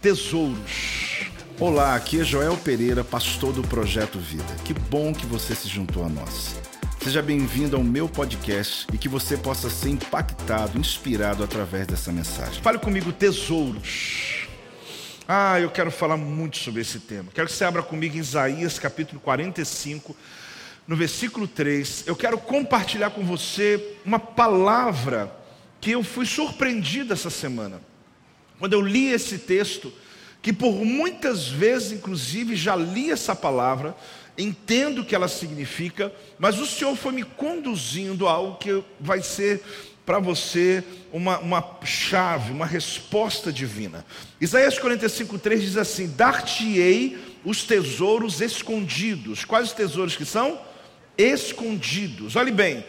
tesouros. Olá, aqui é Joel Pereira, pastor do Projeto Vida. Que bom que você se juntou a nós. Seja bem-vindo ao meu podcast e que você possa ser impactado, inspirado através dessa mensagem. Fale comigo, tesouros. Ah, eu quero falar muito sobre esse tema. Quero que você abra comigo em Isaías capítulo 45, no versículo 3. Eu quero compartilhar com você uma palavra que eu fui surpreendido essa semana. Quando eu li esse texto, que por muitas vezes, inclusive, já li essa palavra, entendo o que ela significa, mas o Senhor foi me conduzindo a algo que vai ser para você uma, uma chave, uma resposta divina. Isaías 45,3 diz assim: Dar-te-ei os tesouros escondidos. Quais os tesouros que são? Escondidos. Olhe bem,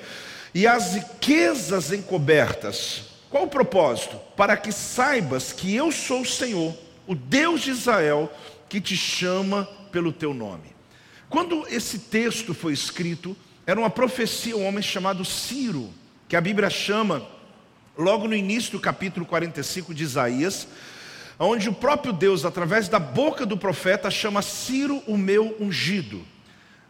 e as riquezas encobertas. Qual o propósito? Para que saibas que eu sou o Senhor, o Deus de Israel, que te chama pelo teu nome. Quando esse texto foi escrito, era uma profecia, um homem chamado Ciro, que a Bíblia chama, logo no início do capítulo 45 de Isaías, onde o próprio Deus, através da boca do profeta, chama Ciro o meu ungido.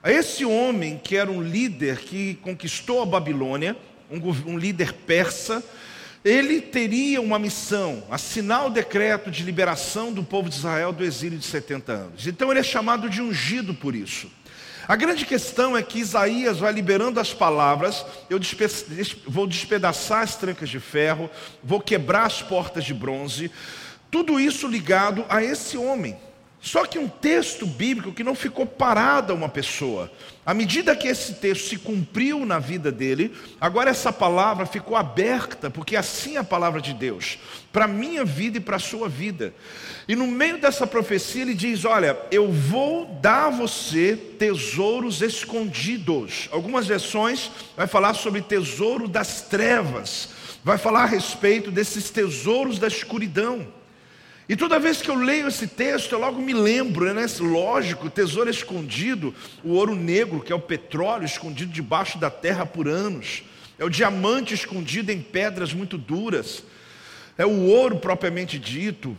Esse homem, que era um líder que conquistou a Babilônia, um, líder persa, ele teria uma missão, assinar o decreto de liberação do povo de Israel do exílio de 70 anos. Então ele é chamado de ungido por isso. A grande questão é que Isaías vai liberando as palavras, eu vou despedaçar as trancas de ferro, vou quebrar as portas de bronze, tudo isso ligado a esse homem. Só que um texto bíblico que não ficou parado a uma pessoa. À medida que esse texto se cumpriu na vida dele, agora essa palavra ficou aberta, porque assim é a palavra de Deus, para a minha vida e para a sua vida. E no meio dessa profecia ele diz: Olha, eu vou dar a você tesouros escondidos. Algumas versões vai falar sobre tesouro das trevas, vai falar a respeito desses tesouros da escuridão. E toda vez que eu leio esse texto, eu logo me lembro, né? Lógico, tesouro escondido, o ouro negro, que é o petróleo escondido debaixo da terra por anos, é o diamante escondido em pedras muito duras, é o ouro propriamente dito,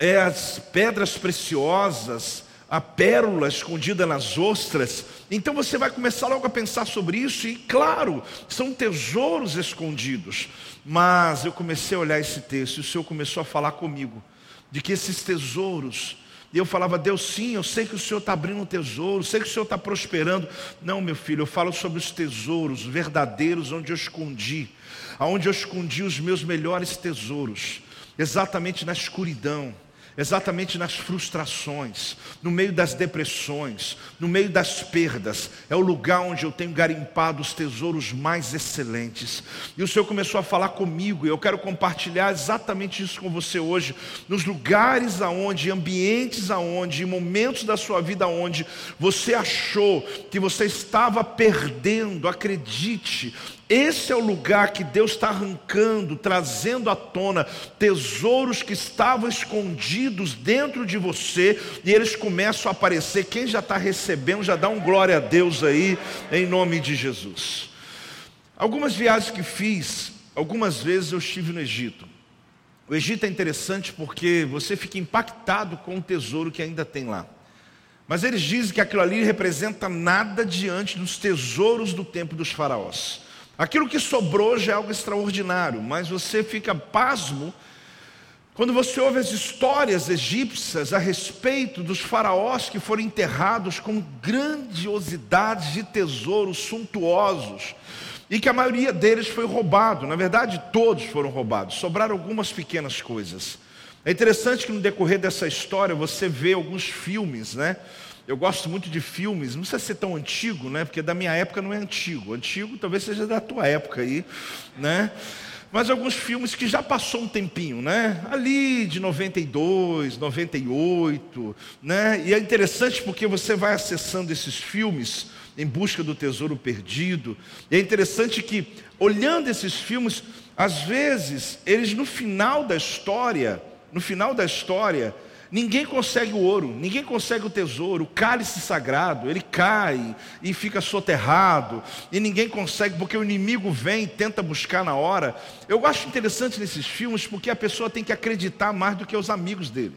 é as pedras preciosas, a pérola escondida nas ostras. Então você vai começar logo a pensar sobre isso, e claro, são tesouros escondidos. Mas eu comecei a olhar esse texto e o Senhor começou a falar comigo de que esses tesouros, e eu falava, Deus, sim, eu sei que o Senhor está abrindo um tesouro, sei que o Senhor está prosperando. Não, meu filho, eu falo sobre os tesouros verdadeiros onde eu escondi, aonde eu escondi os meus melhores tesouros, exatamente na escuridão exatamente nas frustrações, no meio das depressões, no meio das perdas. É o lugar onde eu tenho garimpado os tesouros mais excelentes. E o Senhor começou a falar comigo, e eu quero compartilhar exatamente isso com você hoje, nos lugares aonde, ambientes aonde, momentos da sua vida aonde você achou que você estava perdendo, acredite, esse é o lugar que Deus está arrancando, trazendo à tona tesouros que estavam escondidos dentro de você e eles começam a aparecer. Quem já está recebendo, já dá um glória a Deus aí, em nome de Jesus. Algumas viagens que fiz, algumas vezes eu estive no Egito. O Egito é interessante porque você fica impactado com o tesouro que ainda tem lá. Mas eles dizem que aquilo ali representa nada diante dos tesouros do tempo dos faraós. Aquilo que sobrou já é algo extraordinário, mas você fica pasmo quando você ouve as histórias egípcias a respeito dos faraós que foram enterrados com grandiosidades de tesouros suntuosos e que a maioria deles foi roubado. Na verdade, todos foram roubados, sobraram algumas pequenas coisas. É interessante que no decorrer dessa história você vê alguns filmes, né? Eu gosto muito de filmes, não precisa ser tão antigo, né? Porque da minha época não é antigo. Antigo talvez seja da tua época aí, né? Mas alguns filmes que já passou um tempinho, né? Ali de 92, 98, né? E é interessante porque você vai acessando esses filmes em busca do tesouro perdido. E é interessante que olhando esses filmes, às vezes eles no final da história, no final da história, Ninguém consegue o ouro, ninguém consegue o tesouro, o cálice sagrado, ele cai e fica soterrado, e ninguém consegue, porque o inimigo vem e tenta buscar na hora. Eu acho interessante nesses filmes porque a pessoa tem que acreditar mais do que os amigos dele.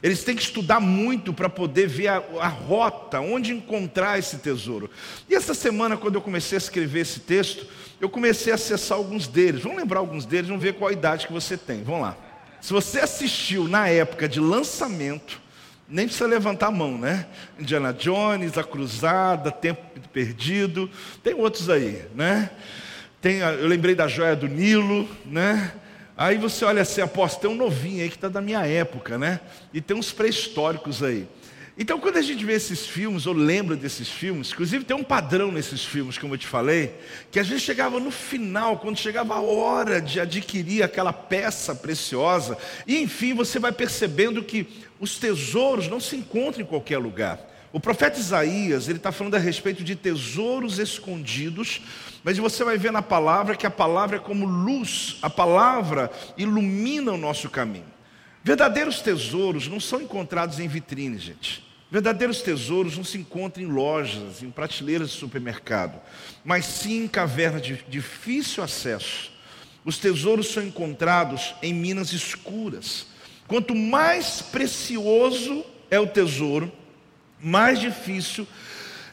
Eles têm que estudar muito para poder ver a, a, rota, onde encontrar esse tesouro. E essa semana, quando eu comecei a escrever esse texto, eu comecei a acessar alguns deles. Vamos lembrar alguns deles, vamos ver qual idade que você tem. Vamos lá. Se você assistiu na época de lançamento, nem precisa levantar a mão, né? Indiana Jones, A Cruzada, Tempo Perdido, tem outros aí, né? Tem, eu lembrei da Joia do Nilo, né? Aí você olha assim, aposto, tem um novinho aí que está da minha época, né? E tem uns pré-históricos aí. Então, quando a gente vê esses filmes, ou lembra desses filmes, inclusive tem um padrão nesses filmes, como eu te falei, que a gente chegava no final, quando chegava a hora de adquirir aquela peça preciosa, e enfim, você vai percebendo que os tesouros não se encontram em qualquer lugar. O profeta Isaías, ele está falando a respeito de tesouros escondidos, mas você vai ver na palavra que a palavra é como luz, a palavra ilumina o nosso caminho. Verdadeiros tesouros não são encontrados em vitrines, gente. Verdadeiros tesouros não se encontram em lojas, em prateleiras de supermercado, mas sim em cavernas de difícil acesso. Os tesouros são encontrados em minas escuras. Quanto mais precioso é o tesouro, mais difícil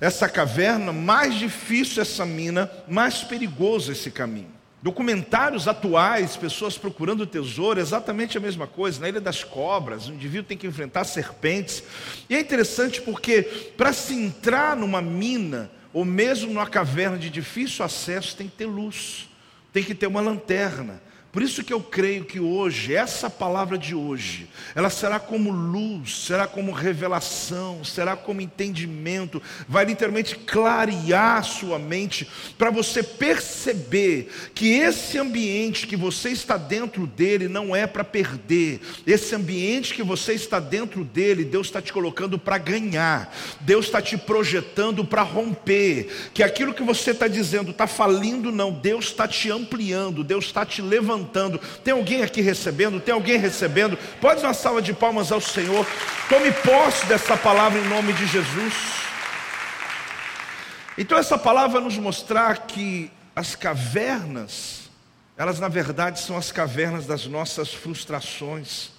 essa caverna, mais difícil essa mina, mais perigoso esse caminho. Documentários atuais, pessoas procurando tesouro, exatamente a mesma coisa. Na Ilha das Cobras, o indivíduo tem que enfrentar serpentes. E é interessante porque, para se entrar numa mina, ou mesmo numa caverna de difícil acesso, tem que ter luz, tem que ter uma lanterna. Por isso que eu creio que hoje, essa palavra de hoje, ela será como luz, será como revelação, será como entendimento, vai literalmente clarear a sua mente para você perceber que esse ambiente que você está dentro dele não é para perder. Esse ambiente que você está dentro dele, Deus está te colocando para ganhar. Deus está te projetando para romper. Que aquilo que você está dizendo está falindo, não. Deus está te ampliando, Deus está te levantando levantando. Tem alguém aqui recebendo? Tem alguém recebendo? Pode dar uma salva de palmas ao Senhor. Tome posse dessa palavra em nome de Jesus. Então, essa palavra nos mostrar que as cavernas, elas na verdade são as cavernas das nossas frustrações,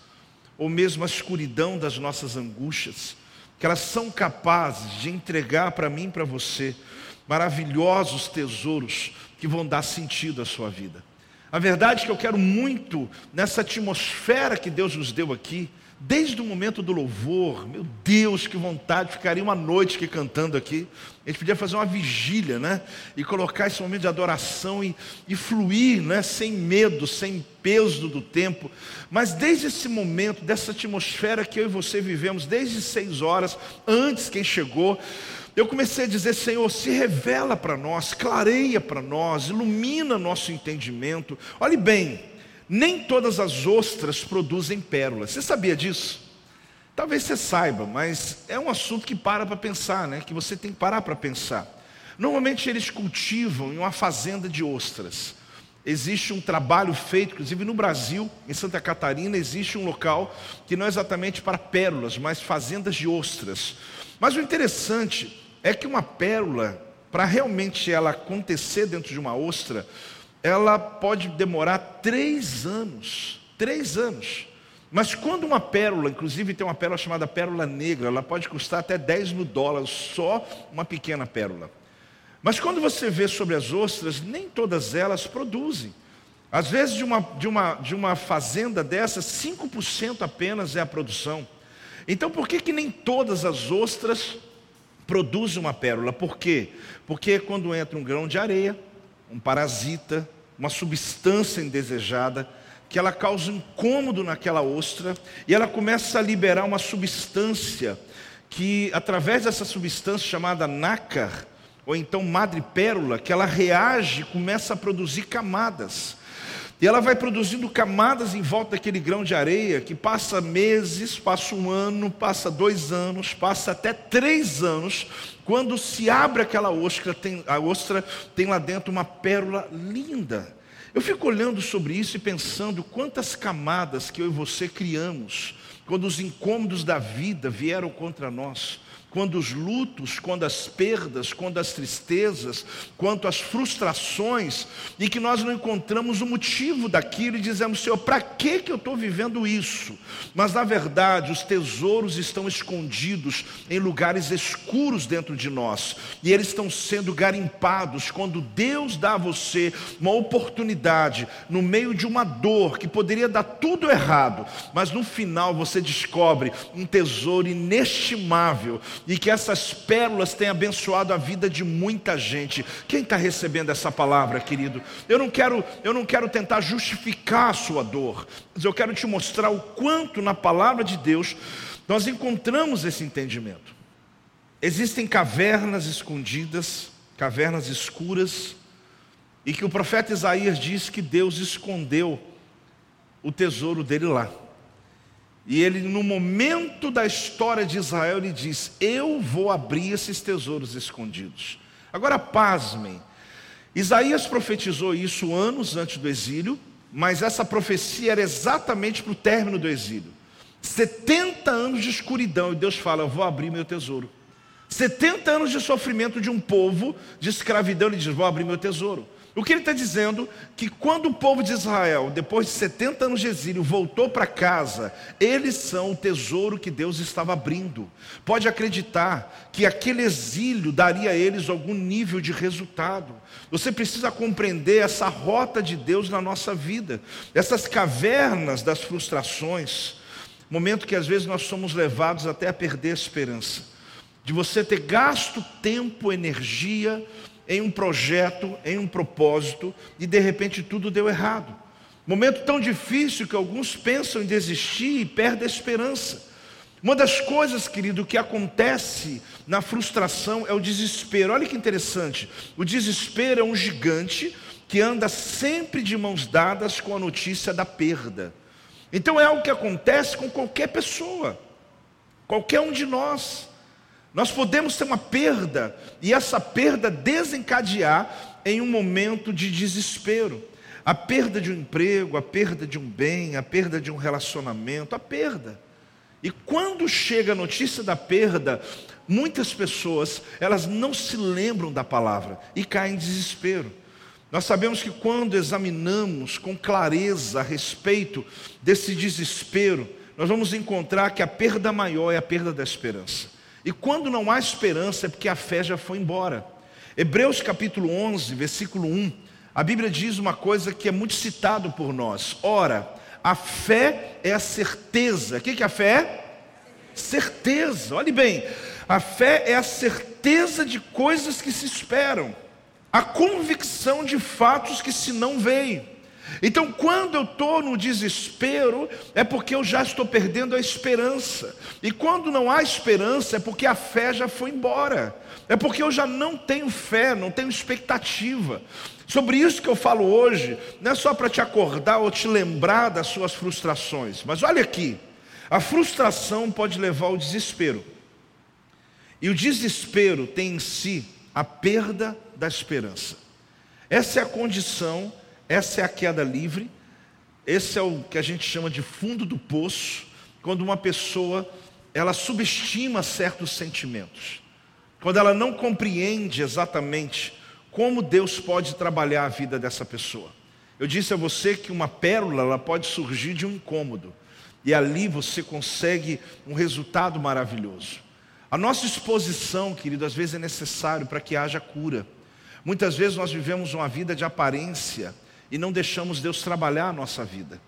ou mesmo a escuridão das nossas angústias, que elas são capazes de entregar para mim e para você maravilhosos tesouros que vão dar sentido à sua vida. A verdade é que eu quero muito, nessa atmosfera que Deus nos deu aqui, desde o momento do louvor, meu Deus, que vontade, ficaria uma noite aqui cantando aqui. A gente podia fazer uma vigília, né? E colocar esse momento de adoração e, e fluir, né? Sem medo, sem peso do tempo. Mas desde esse momento, dessa atmosfera que eu e você vivemos, desde seis horas, antes quem chegou, eu comecei a dizer: Senhor, se revela para nós, clareia para nós, ilumina nosso entendimento. Olhe bem, nem todas as ostras produzem pérolas. Você sabia disso? Talvez você saiba, mas é um assunto que para para pensar, né? Que você tem que parar para pensar. Normalmente eles cultivam em uma fazenda de ostras. Existe um trabalho feito, inclusive no Brasil, em Santa Catarina, existe um local que não é exatamente para pérolas, mas fazendas de ostras. Mas o interessante é que uma pérola, para realmente ela acontecer dentro de uma ostra, ela pode demorar três anos. Três anos. Mas quando uma pérola, inclusive tem uma pérola chamada pérola negra, ela pode custar até 10 mil dólares, só uma pequena pérola. Mas quando você vê sobre as ostras, nem todas elas produzem. Às vezes, de uma, de uma, de uma fazenda dessa, 5% apenas é a produção. Então, por que, que nem todas as ostras produz uma pérola. Por quê? Porque quando entra um grão de areia, um parasita, uma substância indesejada, que ela causa incômodo naquela ostra, e ela começa a liberar uma substância que, através dessa substância chamada nácar, ou então madrepérola, que ela reage e começa a produzir camadas. E ela vai produzindo camadas em volta daquele grão de areia que passa meses, passa um ano, passa dois anos, passa até três anos. Quando se abre aquela ostra, tem, a ostra tem lá dentro uma pérola linda. Eu fico olhando sobre isso e pensando quantas camadas que eu e você criamos quando os incômodos da vida vieram contra nós. Quando os lutos, quando as perdas, quando as tristezas, quanto as frustrações, e que nós não encontramos o motivo daquilo e dizemos, Senhor, para que eu estou vivendo isso? Mas na verdade, os tesouros estão escondidos em lugares escuros dentro de nós, e eles estão sendo garimpados quando Deus dá a você uma oportunidade, no meio de uma dor que poderia dar tudo errado, mas no final você descobre um tesouro inestimável e que essas pérolas têm abençoado a vida de muita gente. Quem está recebendo essa palavra, querido? Eu não quero, eu não quero tentar justificar a sua dor, mas eu quero te mostrar o quanto na palavra de Deus nós encontramos esse entendimento. Existem cavernas escondidas, cavernas escuras, e que o profeta Isaías diz que Deus escondeu o tesouro dele lá. E ele, no momento da história de Israel, ele diz: Eu vou abrir esses tesouros escondidos. Agora, pasmem, Isaías profetizou isso anos antes do exílio, mas essa profecia era exatamente para o término do exílio. 70 anos de escuridão, e Deus fala: Eu vou abrir meu tesouro. 70 anos de sofrimento de um povo, de escravidão, ele diz: Vou abrir meu tesouro. O que ele está dizendo? Que quando o povo de Israel, depois de 70 anos de exílio, voltou para casa, eles são o tesouro que Deus estava abrindo. Pode acreditar que aquele exílio daria a eles algum nível de resultado. Você precisa compreender essa rota de Deus na nossa vida, essas cavernas das frustrações, momento que às vezes nós somos levados até a perder a esperança, de você ter gasto tempo, energia, em um projeto, em um propósito, e de repente tudo deu errado. Momento tão difícil que alguns pensam em desistir e perdem a esperança. Uma das coisas, querido, que acontece na frustração é o desespero. Olha que interessante. O desespero é um gigante que anda sempre de mãos dadas com a notícia da perda. Então é algo que acontece com qualquer pessoa, qualquer um de nós. Nós podemos ter uma perda e essa perda desencadear em um momento de desespero. A perda de um emprego, a perda de um bem, a perda de um relacionamento, a perda. E quando chega a notícia da perda, muitas pessoas, elas não se lembram da palavra e caem em desespero. Nós sabemos que quando examinamos com clareza a respeito desse desespero, nós vamos encontrar que a perda maior é a perda da esperança. E quando não há esperança é porque a fé já foi embora. Hebreus capítulo 11, versículo 1, a Bíblia diz uma coisa que é muito citado por nós. Ora, a fé é a certeza. O que, que a fé é? Certeza. Olhe bem, a fé é a certeza de coisas que se esperam, a convicção de fatos que se não veem. Então, quando eu estou no desespero, é porque eu já estou perdendo a esperança. E quando não há esperança, é porque a fé já foi embora. É porque eu já não tenho fé, não tenho expectativa. Sobre isso que eu falo hoje, não é só para te acordar ou te lembrar das suas frustrações, mas olha aqui: a frustração pode levar ao desespero. E o desespero tem em si a perda da esperança. Essa é a condição essa é a queda livre. Esse é o que a gente chama de fundo do poço, quando uma pessoa ela subestima certos sentimentos. Quando ela não compreende exatamente como Deus pode trabalhar a vida dessa pessoa. Eu disse a você que uma pérola ela pode surgir de um incômodo. E ali você consegue um resultado maravilhoso. A nossa exposição, querido, às vezes é necessário para que haja cura. Muitas vezes nós vivemos uma vida de aparência e não deixamos Deus trabalhar a nossa vida.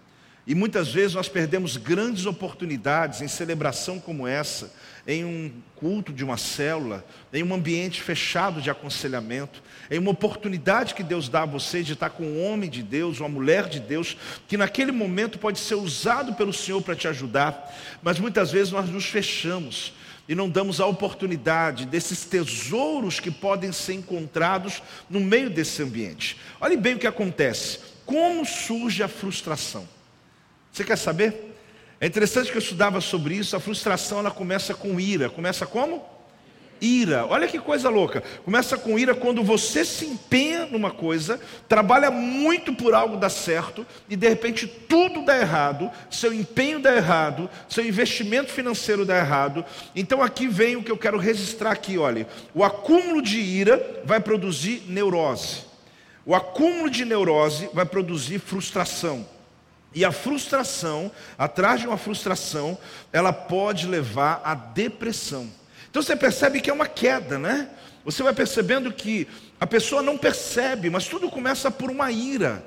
E muitas vezes nós perdemos grandes oportunidades em celebração como essa, em um culto de uma célula, em um ambiente fechado de aconselhamento, em uma oportunidade que Deus dá a você de estar com um homem de Deus, uma mulher de Deus, que naquele momento pode ser usado pelo Senhor para te ajudar, mas muitas vezes nós nos fechamos e não damos a oportunidade desses tesouros que podem ser encontrados no meio desse ambiente. Olhe bem o que acontece. Como surge a frustração? Você quer saber? É interessante que eu estudava sobre isso. A frustração ela começa com ira. Começa como? Ira. Olha que coisa louca. Começa com ira quando você se empenha numa coisa, trabalha muito por algo dar certo e de repente tudo dá errado, seu empenho dá errado, seu investimento financeiro dá errado. Então aqui vem o que eu quero registrar aqui, olha. O acúmulo de ira vai produzir neurose. O acúmulo de neurose vai produzir frustração. E a frustração, atrás de uma frustração, ela pode levar à depressão. Então você percebe que é uma queda, né? Você vai percebendo que a pessoa não percebe, mas tudo começa por uma ira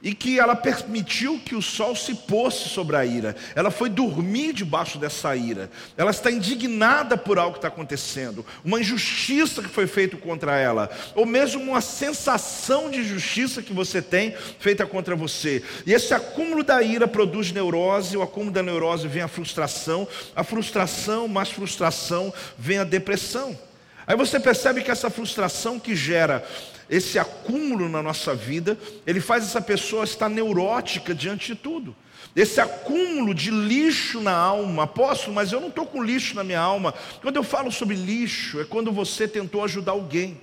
e que ela permitiu que o sol se pôsse sobre a ira. Ela foi dormir debaixo dessa ira. Ela está indignada por algo que está acontecendo, uma injustiça que foi feita contra ela, ou mesmo uma sensação de justiça que você tem feita contra você. E esse acúmulo da ira produz neurose, o acúmulo da neurose vem a frustração, a frustração mais frustração vem a depressão. Aí você percebe que essa frustração que gera esse acúmulo na nossa vida, ele faz essa pessoa estar neurótica diante de tudo. Esse acúmulo de lixo na alma, apóstolo, mas eu não estou com lixo na minha alma. Quando eu falo sobre lixo, é quando você tentou ajudar alguém.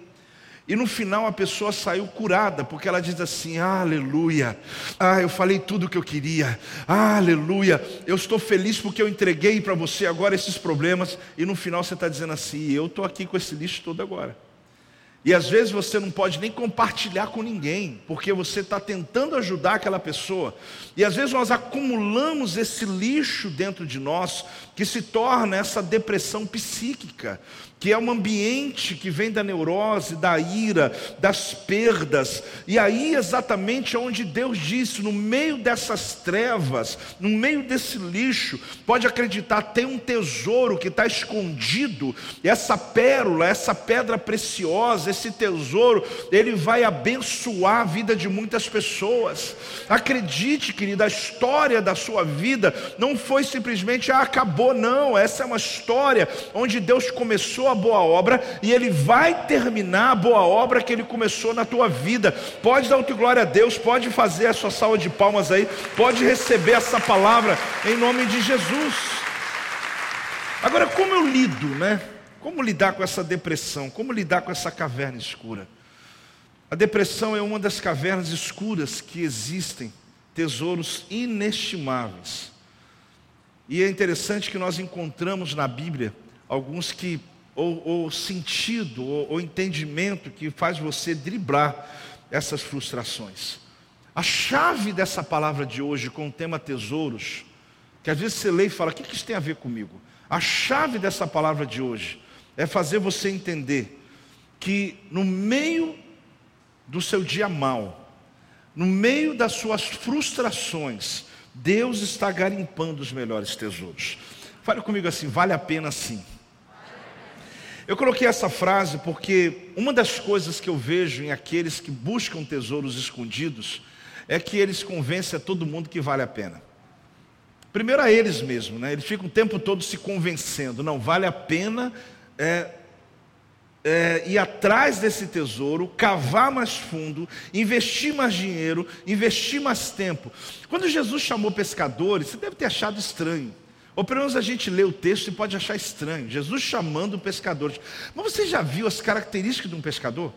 E no final a pessoa saiu curada, porque ela diz assim: Aleluia, ah, eu falei tudo o que eu queria, ah, aleluia, eu estou feliz porque eu entreguei para você agora esses problemas. E no final você está dizendo assim: Eu estou aqui com esse lixo todo agora. E às vezes você não pode nem compartilhar com ninguém, porque você está tentando ajudar aquela pessoa. E às vezes nós acumulamos esse lixo dentro de nós, que se torna essa depressão psíquica que é um ambiente que vem da neurose, da ira, das perdas. E aí exatamente onde Deus disse, no meio dessas trevas, no meio desse lixo, pode acreditar, tem um tesouro que está escondido. Essa pérola, essa pedra preciosa, esse tesouro, ele vai abençoar a vida de muitas pessoas. Acredite, querida, a história da sua vida não foi simplesmente ah, acabou, não. Essa é uma história onde Deus começou a boa obra e Ele vai terminar a boa obra que Ele começou na tua vida. Pode dar outra glória a Deus, pode fazer a sua salva de palmas aí, pode receber essa palavra em nome de Jesus. Agora, como eu lido, né? Como lidar com essa depressão? Como lidar com essa caverna escura? A depressão é uma das cavernas escuras que existem, tesouros inestimáveis. E é interessante que nós encontramos na Bíblia alguns que ou, ou sentido, ou, ou entendimento que faz você driblar essas frustrações. A chave dessa palavra de hoje com o tema tesouros, que às vezes você lê e fala: o que isso tem a ver comigo? A chave dessa palavra de hoje é fazer você entender que no meio do seu dia mal, no meio das suas frustrações, Deus está garimpando os melhores tesouros. Fale comigo assim: vale a pena sim. Eu coloquei essa frase porque uma das coisas que eu vejo em aqueles que buscam tesouros escondidos é que eles convencem a todo mundo que vale a pena. Primeiro a eles mesmos, né? Eles ficam o tempo todo se convencendo, não vale a pena é, é, ir atrás desse tesouro, cavar mais fundo, investir mais dinheiro, investir mais tempo. Quando Jesus chamou pescadores, você deve ter achado estranho. Ou pelo menos a gente lê o texto e pode achar estranho. Jesus chamando pescadores. Mas você já viu as características de um pescador?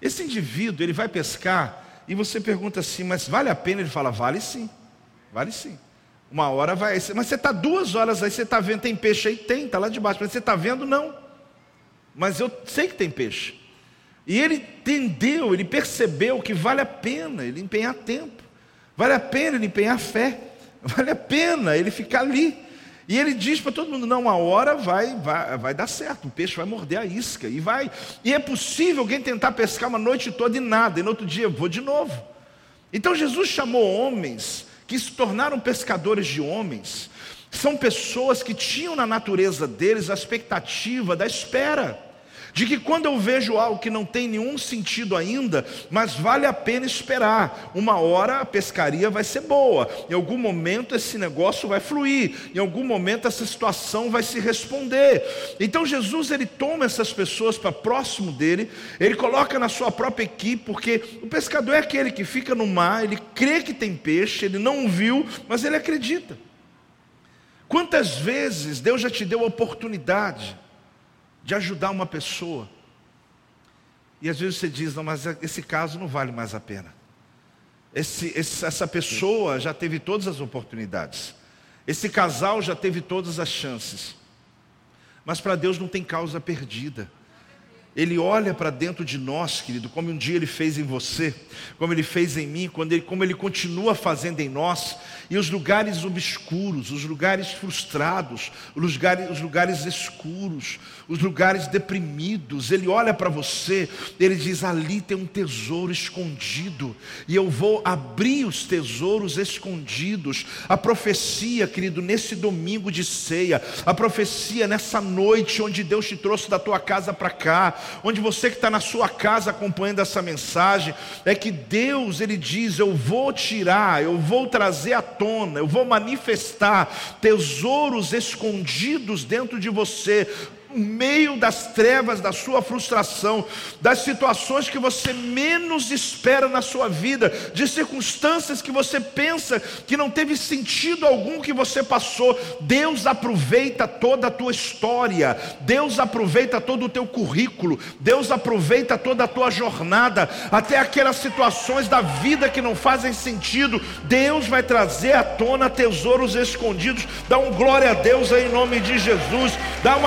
Esse indivíduo, ele vai pescar e você pergunta assim, mas vale a pena? Ele fala, vale sim, vale sim. Uma hora vai, mas você está duas horas aí, você está vendo, tem peixe aí? Tem, está lá debaixo, mas você está vendo? Não. Mas eu sei que tem peixe. E ele entendeu, ele percebeu que vale a pena ele empenhar tempo, vale a pena ele empenhar fé. Vale a pena ele ficar ali. E ele diz para todo mundo: não, uma hora vai, vai, vai dar certo, o peixe vai morder a isca. E vai. E é possível alguém tentar pescar uma noite toda e nada, e no outro dia vou de novo. Então Jesus chamou homens que se tornaram pescadores de homens. São pessoas que tinham na natureza deles a expectativa da espera de que quando eu vejo algo que não tem nenhum sentido ainda, mas vale a pena esperar, uma hora a pescaria vai ser boa, em algum momento esse negócio vai fluir, em algum momento essa situação vai se responder. Então Jesus ele toma essas pessoas para próximo dele, ele coloca na sua própria equipe, porque o pescador é aquele que fica no mar, ele crê que tem peixe, ele não viu, mas ele acredita. Quantas vezes Deus já te deu a oportunidade de ajudar uma pessoa. E às vezes você diz, não, mas esse caso não vale mais a pena. Esse, esse, essa pessoa já teve todas as oportunidades. Esse casal já teve todas as chances. Mas para Deus não tem causa perdida. Ele olha para dentro de nós, querido, como um dia ele fez em você, como ele fez em mim, quando ele, como ele continua fazendo em nós, e os lugares obscuros, os lugares frustrados, os lugares, os lugares escuros, os lugares deprimidos, ele olha para você, ele diz: ali tem um tesouro escondido, e eu vou abrir os tesouros escondidos. A profecia, querido, nesse domingo de ceia, a profecia nessa noite onde Deus te trouxe da tua casa para cá, onde você que está na sua casa acompanhando essa mensagem, é que Deus, Ele diz: Eu vou tirar, eu vou trazer à tona, eu vou manifestar tesouros escondidos dentro de você, meio das trevas, da sua frustração, das situações que você menos espera na sua vida, de circunstâncias que você pensa que não teve sentido algum que você passou. Deus aproveita toda a tua história, Deus aproveita todo o teu currículo, Deus aproveita toda a tua jornada, até aquelas situações da vida que não fazem sentido. Deus vai trazer à tona tesouros escondidos. Dá um glória a Deus aí em nome de Jesus, dá um